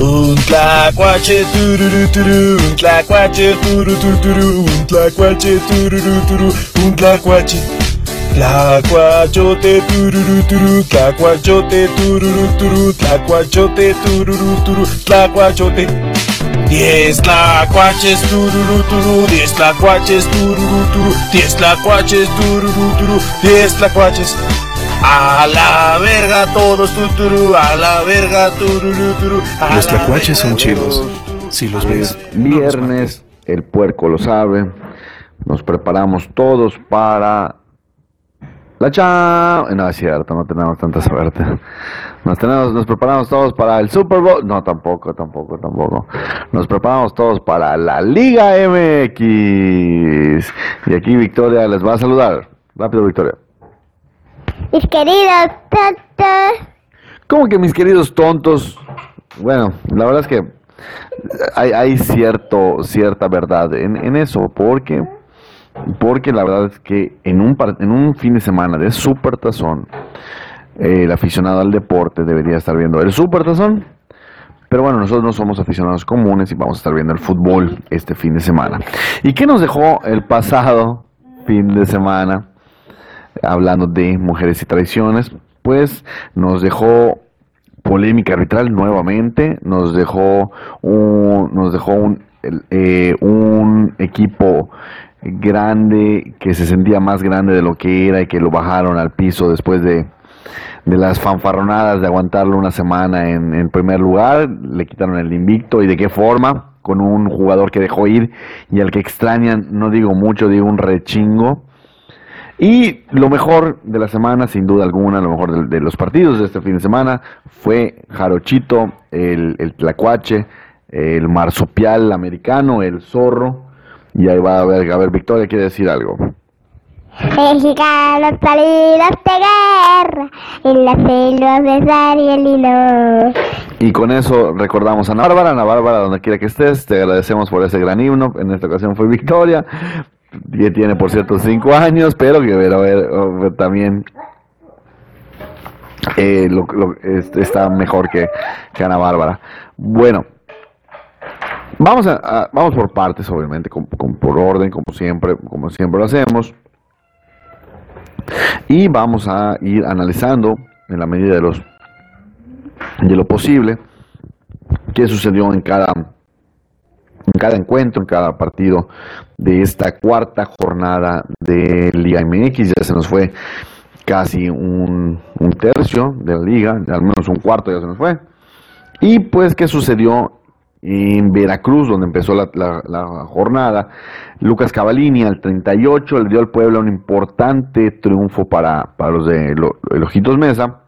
Un tlacuache tururu turu, un tlacuache turu turu turu, un tlacuache tururu turu, un tlacuache. Tlacuachote tururu turu, tlacuachote tururu turu, tlacuachote tururu turu, tlacuachote. Diez tlacuaches tururu turu, diez tlacuaches tururu turu, diez tlacuaches tururu turu, diez tlacuaches. A la verga todos tuturu, a la verga tururu turu. a Los la tlacuaches son chidos. Si los ves. Es viernes, el puerco lo sabe. Nos preparamos todos para la cha. No es cierto, no tenemos tanta suerte. Nos, tenemos, nos preparamos todos para el Super Bowl. No, tampoco, tampoco, tampoco. Nos preparamos todos para la Liga MX. Y aquí Victoria les va a saludar. Rápido, Victoria. Mis queridos tontos, ¿Cómo que mis queridos tontos? Bueno, la verdad es que hay, cierto, cierta verdad en, eso, porque, porque la verdad es que en un, par- en un fin de semana de super tazón, eh, el aficionado al deporte debería estar viendo el super tazón, pero bueno, nosotros no somos aficionados comunes y vamos a estar viendo el fútbol este fin de semana. ¿Y qué nos dejó el pasado fin de semana? Hablando de mujeres y traiciones, pues nos dejó polémica arbitral nuevamente, nos dejó un, nos dejó un, eh, un equipo grande que se sentía más grande de lo que era y que lo bajaron al piso después de, de las fanfarronadas de aguantarlo una semana en, en primer lugar, le quitaron el invicto y de qué forma, con un jugador que dejó ir y al que extrañan, no digo mucho, digo un rechingo. Y lo mejor de la semana, sin duda alguna, lo mejor de, de los partidos de este fin de semana fue Jarochito, el, el Tlacuache, el marsupial americano, el zorro. Y ahí va a ver, a ver, Victoria quiere decir algo. mexicanos salidos de guerra, en las selvas de Sar y el hilo. Y con eso recordamos a Ana Bárbara, Ana Bárbara, donde quiera que estés, te agradecemos por ese gran himno. En esta ocasión fue Victoria, que tiene por cierto cinco años, pero que pero, pero, también eh, está mejor que, Ana Bárbara. Bueno, vamos, a, a- vamos por partes, obviamente, con- con- por orden, como siempre, como siempre lo hacemos. Y vamos a ir analizando en la medida de los de lo posible qué sucedió en cada en cada encuentro, en cada partido de esta cuarta jornada de Liga MX. Ya se nos fue casi un, tercio de la liga, al menos un cuarto ya se nos fue. Y pues, ¿qué sucedió en Veracruz, donde empezó la jornada? Lucas Cavalini al 38 le dio al Puebla un importante triunfo para, para los de Lo- el Ojitos Mesa.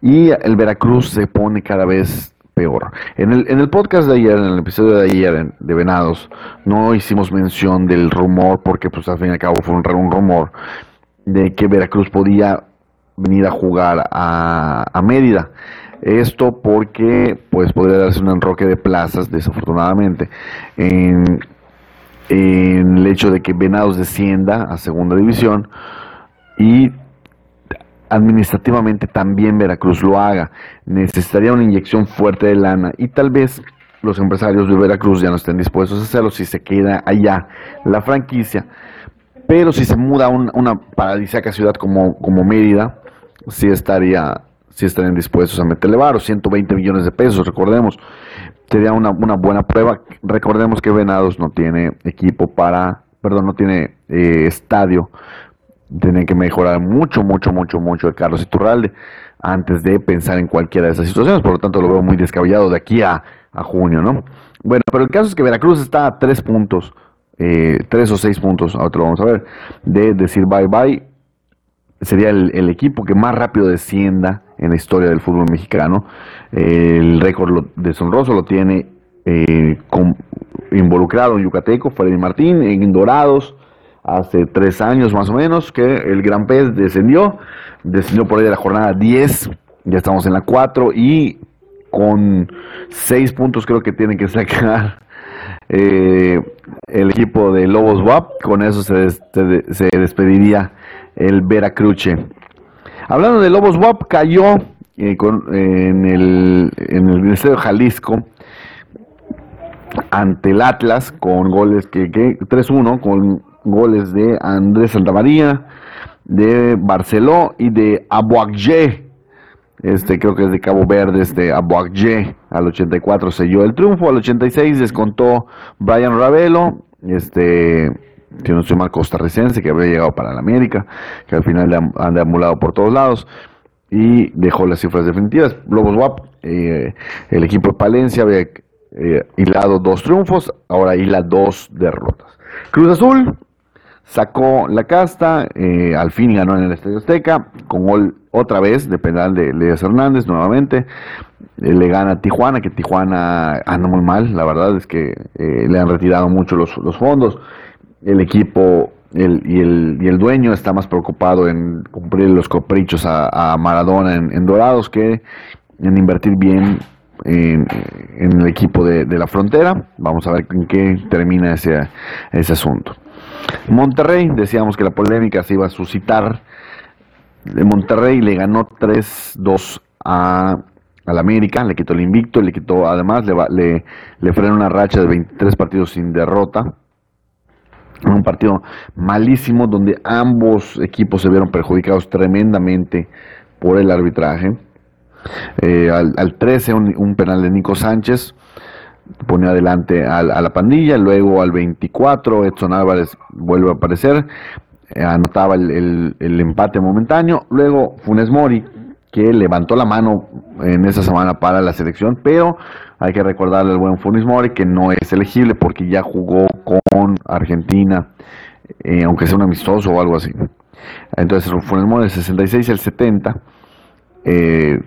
Y el Veracruz se pone cada vez peor. En el, en el podcast de ayer, en el episodio de ayer de Venados, no hicimos mención del rumor, porque pues al fin y al cabo fue un, rumor, de que Veracruz podía venir a jugar a, a Mérida. Esto porque pues podría darse un enroque de plazas, desafortunadamente, en, en el hecho de que Venados descienda a segunda división y administrativamente también Veracruz lo haga. Necesitaría una inyección fuerte de lana y tal vez los empresarios de Veracruz ya no estén dispuestos a hacerlo si se queda allá la franquicia. Pero si se muda a un- una paradisíaca ciudad como, como Mérida, sí estaría, sí estarían dispuestos a meterle varo, 120 millones de pesos, recordemos. Sería una, una buena prueba. Recordemos que Venados no tiene equipo para, perdón, no tiene eh, estadio tienen que mejorar mucho, mucho, mucho, mucho el Carlos Iturralde antes de pensar en cualquiera de esas situaciones. Por lo tanto, lo veo muy descabellado de aquí a, junio, ¿no? Bueno, pero el caso es que Veracruz está a tres puntos, eh, tres o seis puntos, ahora lo vamos a ver, de decir bye bye. Sería el, el equipo que más rápido descienda en la historia del fútbol mexicano. el récord deshonroso lo tiene eh, involucrado en Yucateco, Freddy Martín, en Dorados, hace tres años más o menos, que el Gran Pez descendió, descendió por ahí de la jornada 10, ya estamos en la 4 y con seis puntos creo que tienen que sacar eh, el equipo de Lobos WAP, con eso se, des- se de- se despediría el Veracruce. Hablando de Lobos WAP, cayó eh, en, el, en el de Jalisco ante el Atlas con goles que, que 3-1 con goles de Andrés Santamaría, de Barceló y de Aboagye. Este creo que es de Cabo Verde, este Aboagye. Al 84 selló el triunfo, al 86 descontó Brian Ravelo, este no estoy mal costarricense que habría llegado para la América, que al final han deambulado por todos lados y dejó las cifras definitivas. Lobos WAP, eh, el equipo de Palencia había eh, hilado dos triunfos, ahora hila dos derrotas. Cruz Azul sacó la casta, eh, al fin ganó en el Estadio Azteca, con gol otra vez de penal de Leas Hernández nuevamente. Eh, le gana a Tijuana, que Tijuana anda muy mal, la verdad es que eh, le han retirado mucho los, fondos. El equipo y, el, y, el, dueño está más preocupado en cumplir los caprichos a, Maradona en, Dorados que en invertir bien en, el equipo de, de, la frontera. Vamos a ver en qué termina ese, ese asunto. Monterrey, decíamos que la polémica se iba a suscitar. De Monterrey le ganó 3-2 a al América, le quitó el invicto, le quitó, además le, le, le frenó una racha de 23 partidos sin derrota. Un partido malísimo donde ambos equipos se vieron perjudicados tremendamente por el arbitraje. Eh, al, 13 un, penal de Nico Sánchez, pone adelante a, la pandilla, luego al 24 Edson Álvarez vuelve a aparecer, eh, anotaba el, empate momentáneo, luego Funes Mori, que levantó la mano en esa semana para la selección, pero hay que recordarle al buen Funes Mori que no es elegible porque ya jugó con Argentina, eh, aunque sea un amistoso o algo así. Entonces Funes Mori el 66 y el 70. Eh,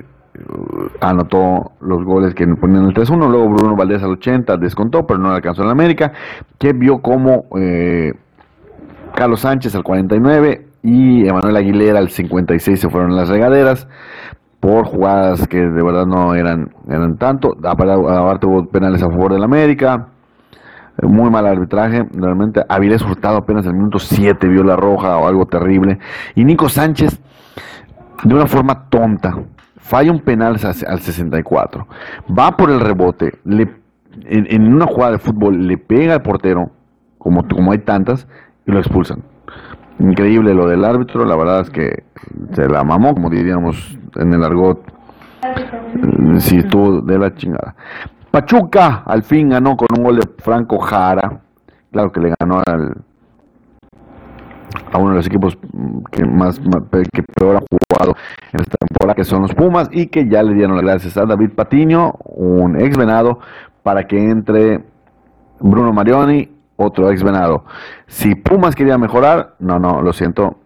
anotó los goles que ponían el 3-1, luego Bruno Valdés al 80 descontó, pero no alcanzó en América, que vio como eh, Carlos Sánchez al 49 y Emanuel Aguilera al 56 se fueron las regaderas por jugadas que de verdad no eran, eran tanto, aparte hubo penales a favor del América, muy mal arbitraje, realmente. Avilés Hurtado apenas en el minuto 7 vio la roja o algo terrible, y Nico Sánchez de una forma tonta, falla un penal al 64, va por el rebote, le, en, una jugada de fútbol le pega al portero, como, como hay tantas, y lo expulsan. Increíble lo del árbitro, la verdad es que se la mamó, como diríamos en el argot. Si estuvo de la chingada. Pachuca al fin ganó con un gol de Franco Jara. Claro que le ganó al, a uno de los equipos que más que peor ha jugado en esta que son los Pumas, y que ya le dieron las gracias a David Patiño, un ex venado, para que entre Bruno Marioni, otro ex venado. Si Pumas quería mejorar, no, no, lo siento.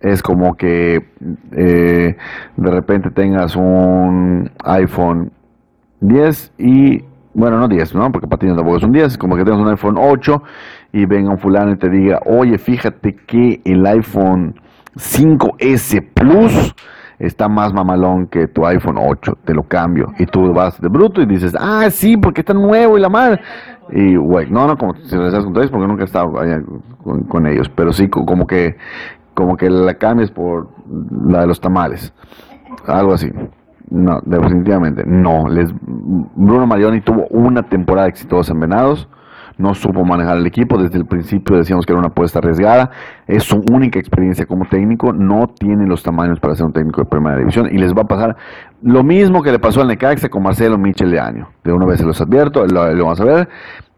Es como que eh, de repente tengas un iPhone 10 y bueno, no 10, ¿no? Porque Patiño tampoco es un 10, como que tengas un iPhone 8 y venga un fulano y te diga, oye, fíjate que el iPhone 5S Plus está más mamalón que tu iPhone 8, te lo cambio. Y tú vas de bruto y dices, ah, sí, porque está nuevo y la madre. Y, güey, no, no, como si lo estás con porque nunca he estado allá con, con, ellos, pero sí, como que, como que la cambies por la de los tamales, algo así. No, definitivamente, no. Les, Bruno Marioni tuvo una temporada exitosa en Venados, no supo manejar el equipo, desde el principio decíamos que era una apuesta arriesgada, es su única experiencia como técnico, no tiene los tamaños para ser un técnico de primera división y les va a pasar lo mismo que le pasó al Necaxa con Marcelo Michel de año. De una vez se los advierto, lo, lo vamos a ver.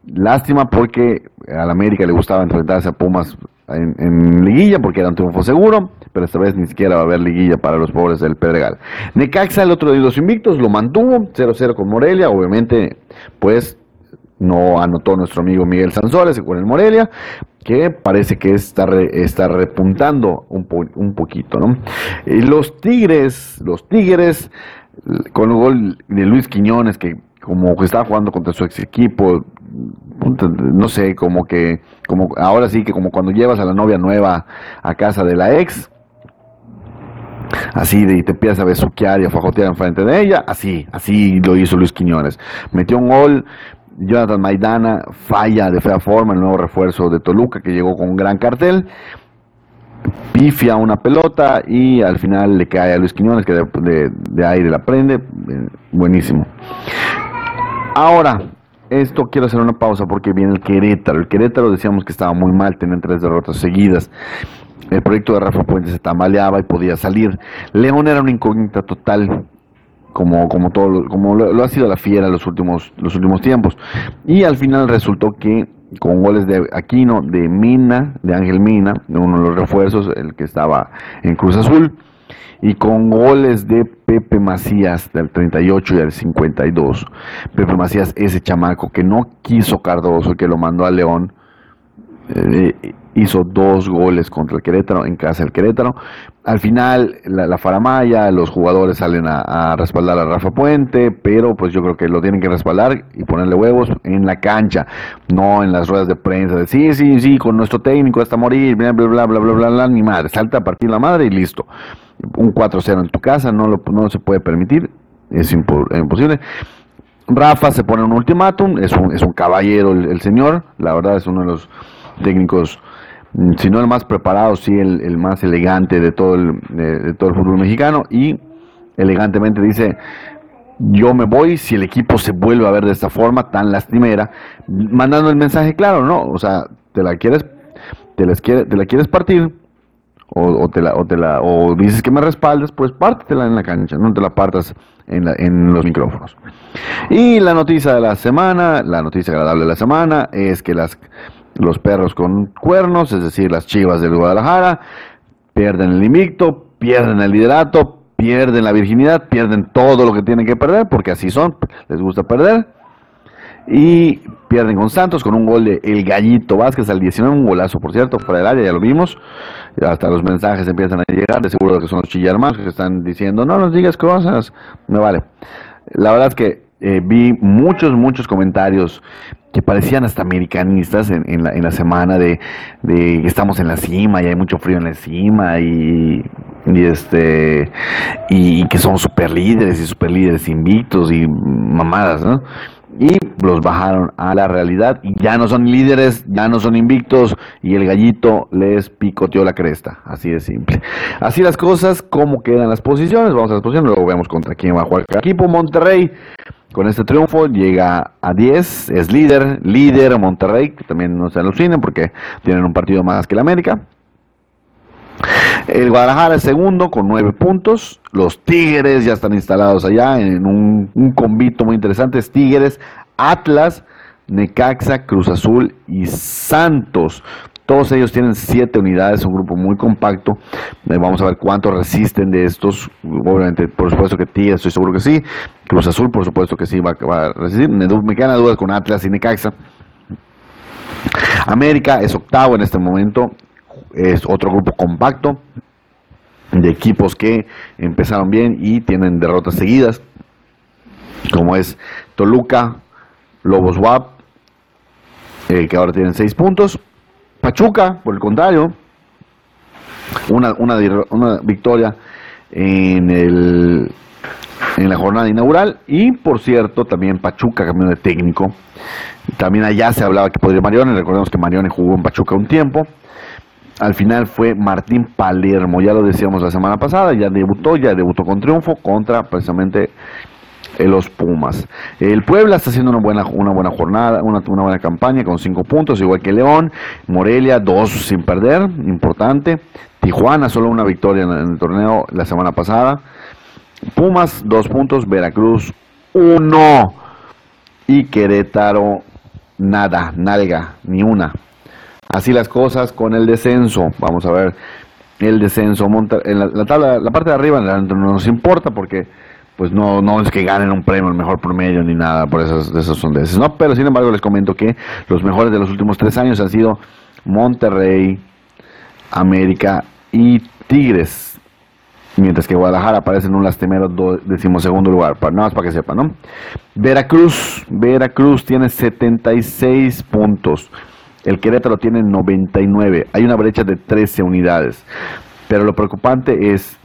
Lástima porque al América le gustaba enfrentarse a Pumas en, liguilla porque era un triunfo seguro, pero esta vez ni siquiera va a haber liguilla para los pobres del Pedregal. Necaxa el otro de los invictos lo mantuvo 0-0 con Morelia, obviamente pues no anotó nuestro amigo Miguel Sanzoles con el Morelia, que parece que está, está repuntando un, un poquito, ¿no? Y los Tigres, los Tigres, con el gol de Luis Quiñones, que como que estaba jugando contra su ex equipo, no sé, como que, como ahora sí que como cuando llevas a la novia nueva a casa de la ex, así de, y te empiezas a besuquear y a fajotear enfrente de ella, así, así lo hizo Luis Quiñones. Metió un gol, Jonathan Maidana falla de fea forma, el nuevo refuerzo de Toluca que llegó con un gran cartel. pifia una pelota y al final le cae a Luis Quiñones que de, aire la prende. Eh, buenísimo. Ahora, esto quiero hacer una pausa porque viene el Querétaro. El Querétaro decíamos que estaba muy mal, tenía tres derrotas seguidas. El proyecto de Rafa Puente se tambaleaba y podía salir. León era una incógnita total, como, como, todo, como lo, ha sido la fiera los últimos, los últimos tiempos. Y al final resultó que con goles de Aquino, de Mina, de Ángel Mina, de uno de los refuerzos, el que estaba en Cruz Azul, y con goles de Pepe Macías del 38 y del 52. Pepe Macías, ese chamaco que no quiso Cardoso, que lo mandó a León, eh, hizo dos goles contra el Querétaro, en casa del Querétaro. Al final, la, faramaya, los jugadores salen a, respaldar a Rafa Puente, pero pues yo creo que lo tienen que respaldar y ponerle huevos en la cancha, no en las ruedas de prensa, de sí, sí, sí, con nuestro técnico hasta morir, bla, bla, bla, bla, bla, bla, bla, ni madre, salta a partir la madre y listo. Un 4-0 en tu casa no, lo, no se puede permitir, es imposible. Rafa se pone un ultimátum, es un, es un caballero el señor, la verdad es uno de los técnicos si no el más preparado, sí el, más elegante de todo el, de, todo el fútbol mexicano y elegantemente dice, yo me voy si el equipo se vuelve a ver de esta forma tan lastimera, mandando el mensaje claro, ¿no? O sea, te la quieres, te, te la quieres partir, o, te la, o, te la, o dices que me respaldes, pues pártetela en la cancha, no te la partas en, la, en los micrófonos. Y la noticia de la semana, la noticia agradable de la semana, es que las los perros con cuernos, es decir, las chivas del Guadalajara, pierden el invicto, pierden el liderato, pierden la virginidad, pierden todo lo que tienen que perder, porque así son, les gusta perder. Y pierden con Santos con un gol de El Gallito Vázquez al 19, un golazo, por cierto, fuera del área, ya lo vimos. Hasta los mensajes empiezan a llegar, de seguro que son los chillarmanos que están diciendo, no nos digas cosas, me vale. La verdad es que eh, vi muchos, muchos comentarios que parecían hasta americanistas en, la, semana de, que estamos en la cima y hay mucho frío en la cima y, este y que somos super líderes y super líderes invictos y mamadas, ¿no? Y los bajaron a la realidad y ya no son líderes, ya no son invictos y el gallito les picoteó la cresta, así de simple. Así las cosas, cómo quedan las posiciones, vamos a las posiciones, luego vemos contra quién va a jugar el equipo. Monterrey con este triunfo llega a 10, es líder, líder Monterrey, que también no se alucinen porque tienen un partido más que el América. El Guadalajara es segundo con 9 puntos. Los Tigres ya están instalados allá en un, un convito muy interesante. Es Tigres, Atlas, Necaxa, Cruz Azul y Santos. Todos ellos tienen siete unidades, un grupo muy compacto. Eh, vamos a ver cuánto resisten de estos. Obviamente, por supuesto que Tigres, estoy seguro que sí. Cruz Azul, por supuesto que sí, va, a resistir. Me, me quedan dudas con Atlas y Necaxa. América es octavo en este momento. Es otro grupo compacto de equipos que empezaron bien y tienen derrotas seguidas, como es Toluca, Lobos WAP, eh, que ahora tienen seis puntos. Pachuca, por el contrario, una, una, victoria en, el, en la jornada inaugural. Y por cierto, también Pachuca cambió de técnico. También allá se hablaba que podría Marione. Recordemos que Marione jugó en Pachuca un tiempo. Al final fue Martín Palermo, ya lo decíamos la semana pasada, ya debutó, ya debutó con triunfo contra precisamente los Pumas. El Puebla está haciendo una buena, una buena jornada, una, buena campaña con cinco puntos, igual que León. Morelia, dos sin perder, importante. Tijuana, solo una victoria en, el torneo la semana pasada. Pumas, dos puntos. Veracruz, uno. Y Querétaro, nada, nalga, ni una. Así las cosas con el descenso. Vamos a ver el descenso. en la, tabla, la parte de arriba no nos importa porque pues no, no es que ganen un premio, el mejor promedio ni nada por esas, de esos ¿no? Pero sin embargo les comento que los mejores de los últimos tres años han sido Monterrey, América y Tigres. Mientras que Guadalajara aparece en un lastimero decimosegundo lugar, para, nada más para que sepan, ¿no? Veracruz, Veracruz tiene 76 puntos. El Querétaro tiene 99. Hay una brecha de 13 unidades. Pero lo preocupante es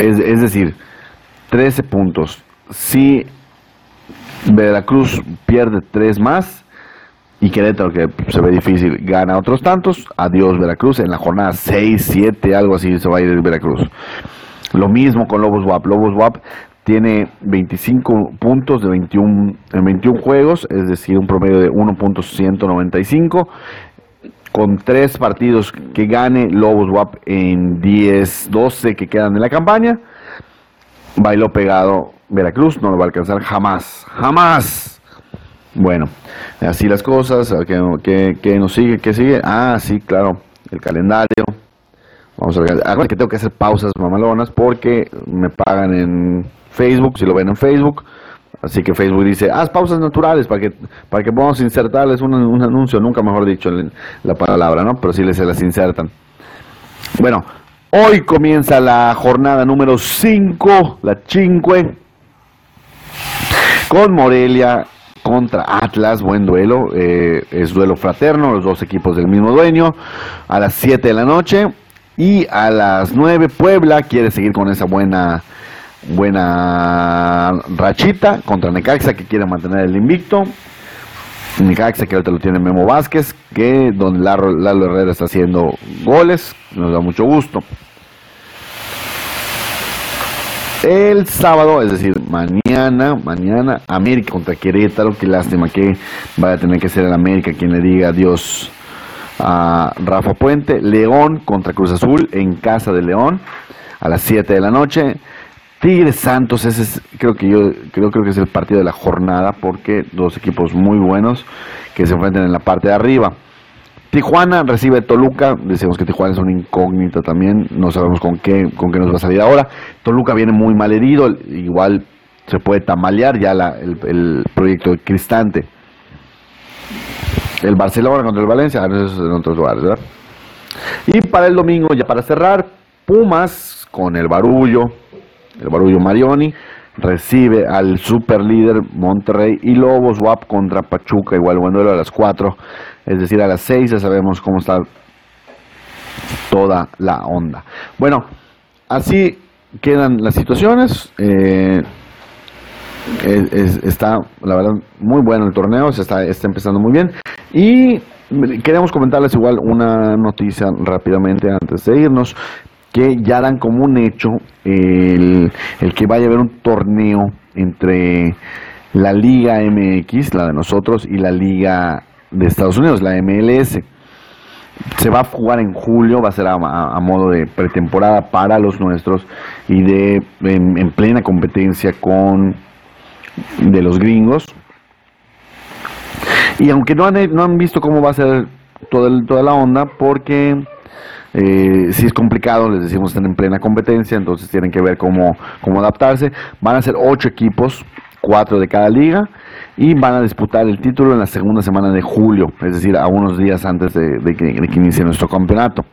es, decir, 13 puntos. Si Veracruz pierde 3 más, y Querétaro, que se ve difícil, gana otros tantos. Adiós Veracruz. En la jornada 6, 7, algo así se va a ir Veracruz. Lo mismo con Lobos WAP. Lobos WAP tiene 25 puntos de 21, en 21 juegos, es decir, un promedio de 1.195. Con tres partidos que gane Lobos WAP en 10, 12 que quedan en la campaña. Bailó pegado Veracruz, no lo va a alcanzar jamás, jamás. Bueno, así las cosas, ¿qué, nos sigue? ¿Qué sigue? Ah, sí, claro, el calendario. Vamos a ver, que tengo que hacer pausas mamalonas porque me pagan en Facebook, si lo ven en Facebook. Así que Facebook dice, haz pausas naturales para que, para que podamos insertarles un, un anuncio, nunca mejor dicho la palabra, ¿no? Pero sí les se las insertan. Bueno, hoy comienza la jornada número 5, la 5, con Morelia contra Atlas, buen duelo, eh, es duelo fraterno, los dos equipos del mismo dueño, a las 7 de la noche. Y a las 9 Puebla quiere seguir con esa buena buena rachita contra Necaxa que quiere mantener el invicto. Necaxa que ahorita lo tiene Memo Vázquez, que donde Lalo, Herrera está haciendo goles, nos da mucho gusto. El sábado, es decir, mañana, mañana, América contra Querétaro, qué lástima que vaya a tener que ser el América quien le diga adiós a Rafa Puente. León contra Cruz Azul en casa de León a las 7 de la noche. Tigres Santos, ese es, creo que yo creo, creo que es el partido de la jornada porque dos equipos muy buenos que se enfrentan en la parte de arriba. Tijuana recibe Toluca, decimos que Tijuana es una incógnita también, no sabemos con qué, con qué nos va a salir ahora. Toluca viene muy mal herido, igual se puede tamalear ya el, proyecto de Cristante. El Barcelona contra el Valencia, eso es en otros lugares, ¿verdad? Y para el domingo, ya para cerrar, Pumas con el Barullo, el Barullo Marioni, recibe al super líder Monterrey y Lobos WAP contra Pachuca, igual buen duelo a las 4, es decir, a las 6 ya sabemos cómo está toda la onda. Bueno, así quedan las situaciones. Eh, está, la verdad, muy bueno el torneo, se está, está empezando muy bien. Y queremos comentarles igual una noticia rápidamente antes de irnos que ya dan como un hecho el, que vaya a haber un torneo entre la Liga MX, la de nosotros, y la Liga de Estados Unidos, la MLS. Se va a jugar en julio, va a ser a, modo de pretemporada para los nuestros y de en, plena competencia con de los gringos. Y aunque no han, no han visto cómo va a ser toda, toda la onda, porque eh, si es complicado, les decimos están en plena competencia, entonces tienen que ver cómo, cómo adaptarse. Van a ser ocho equipos, cuatro de cada liga, y van a disputar el título en la segunda semana de julio, es decir, a unos días antes de, que, inicie nuestro campeonato.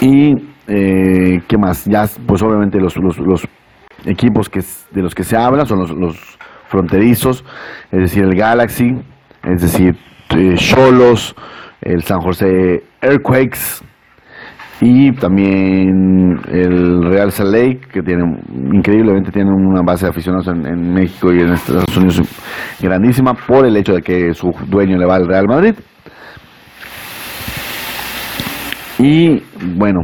Y eh, qué más, ya pues obviamente los, los, equipos que de los que se habla son los, los fronterizos, es decir, el Galaxy, es decir, Cholos, el San José Earthquakes y también el Real Salt Lake, que tiene increíblemente tiene una base de aficionados en, México y en Estados Unidos grandísima por el hecho de que su dueño le va al Real Madrid. Y bueno,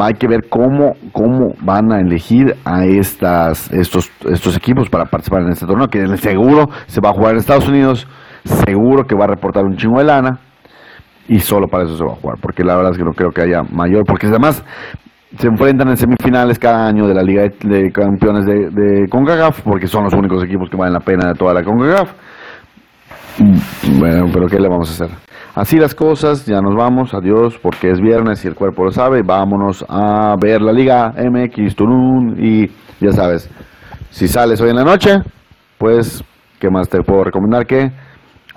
hay que ver cómo, cómo van a elegir a estas, estos, estos equipos para participar en este torneo, que seguro se va a jugar en Estados Unidos seguro que va a reportar un chingo de lana y solo para eso se va a jugar, porque la verdad es que no creo que haya mayor, porque además se enfrentan en semifinales cada año de la Liga de, Campeones de, de, CONCACAF, porque son los únicos equipos que valen la pena de toda la CONCACAF. Bueno, pero ¿qué le vamos a hacer? Así las cosas, ya nos vamos, adiós, porque es viernes y el cuerpo lo sabe, vámonos a ver la Liga MX Tulum y ya sabes, si sales hoy en la noche, pues, ¿qué más te puedo recomendar que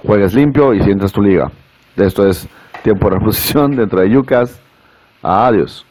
juegues limpio y sientas tu liga. Esto es tiempo de reposición dentro de Yucas. Adiós.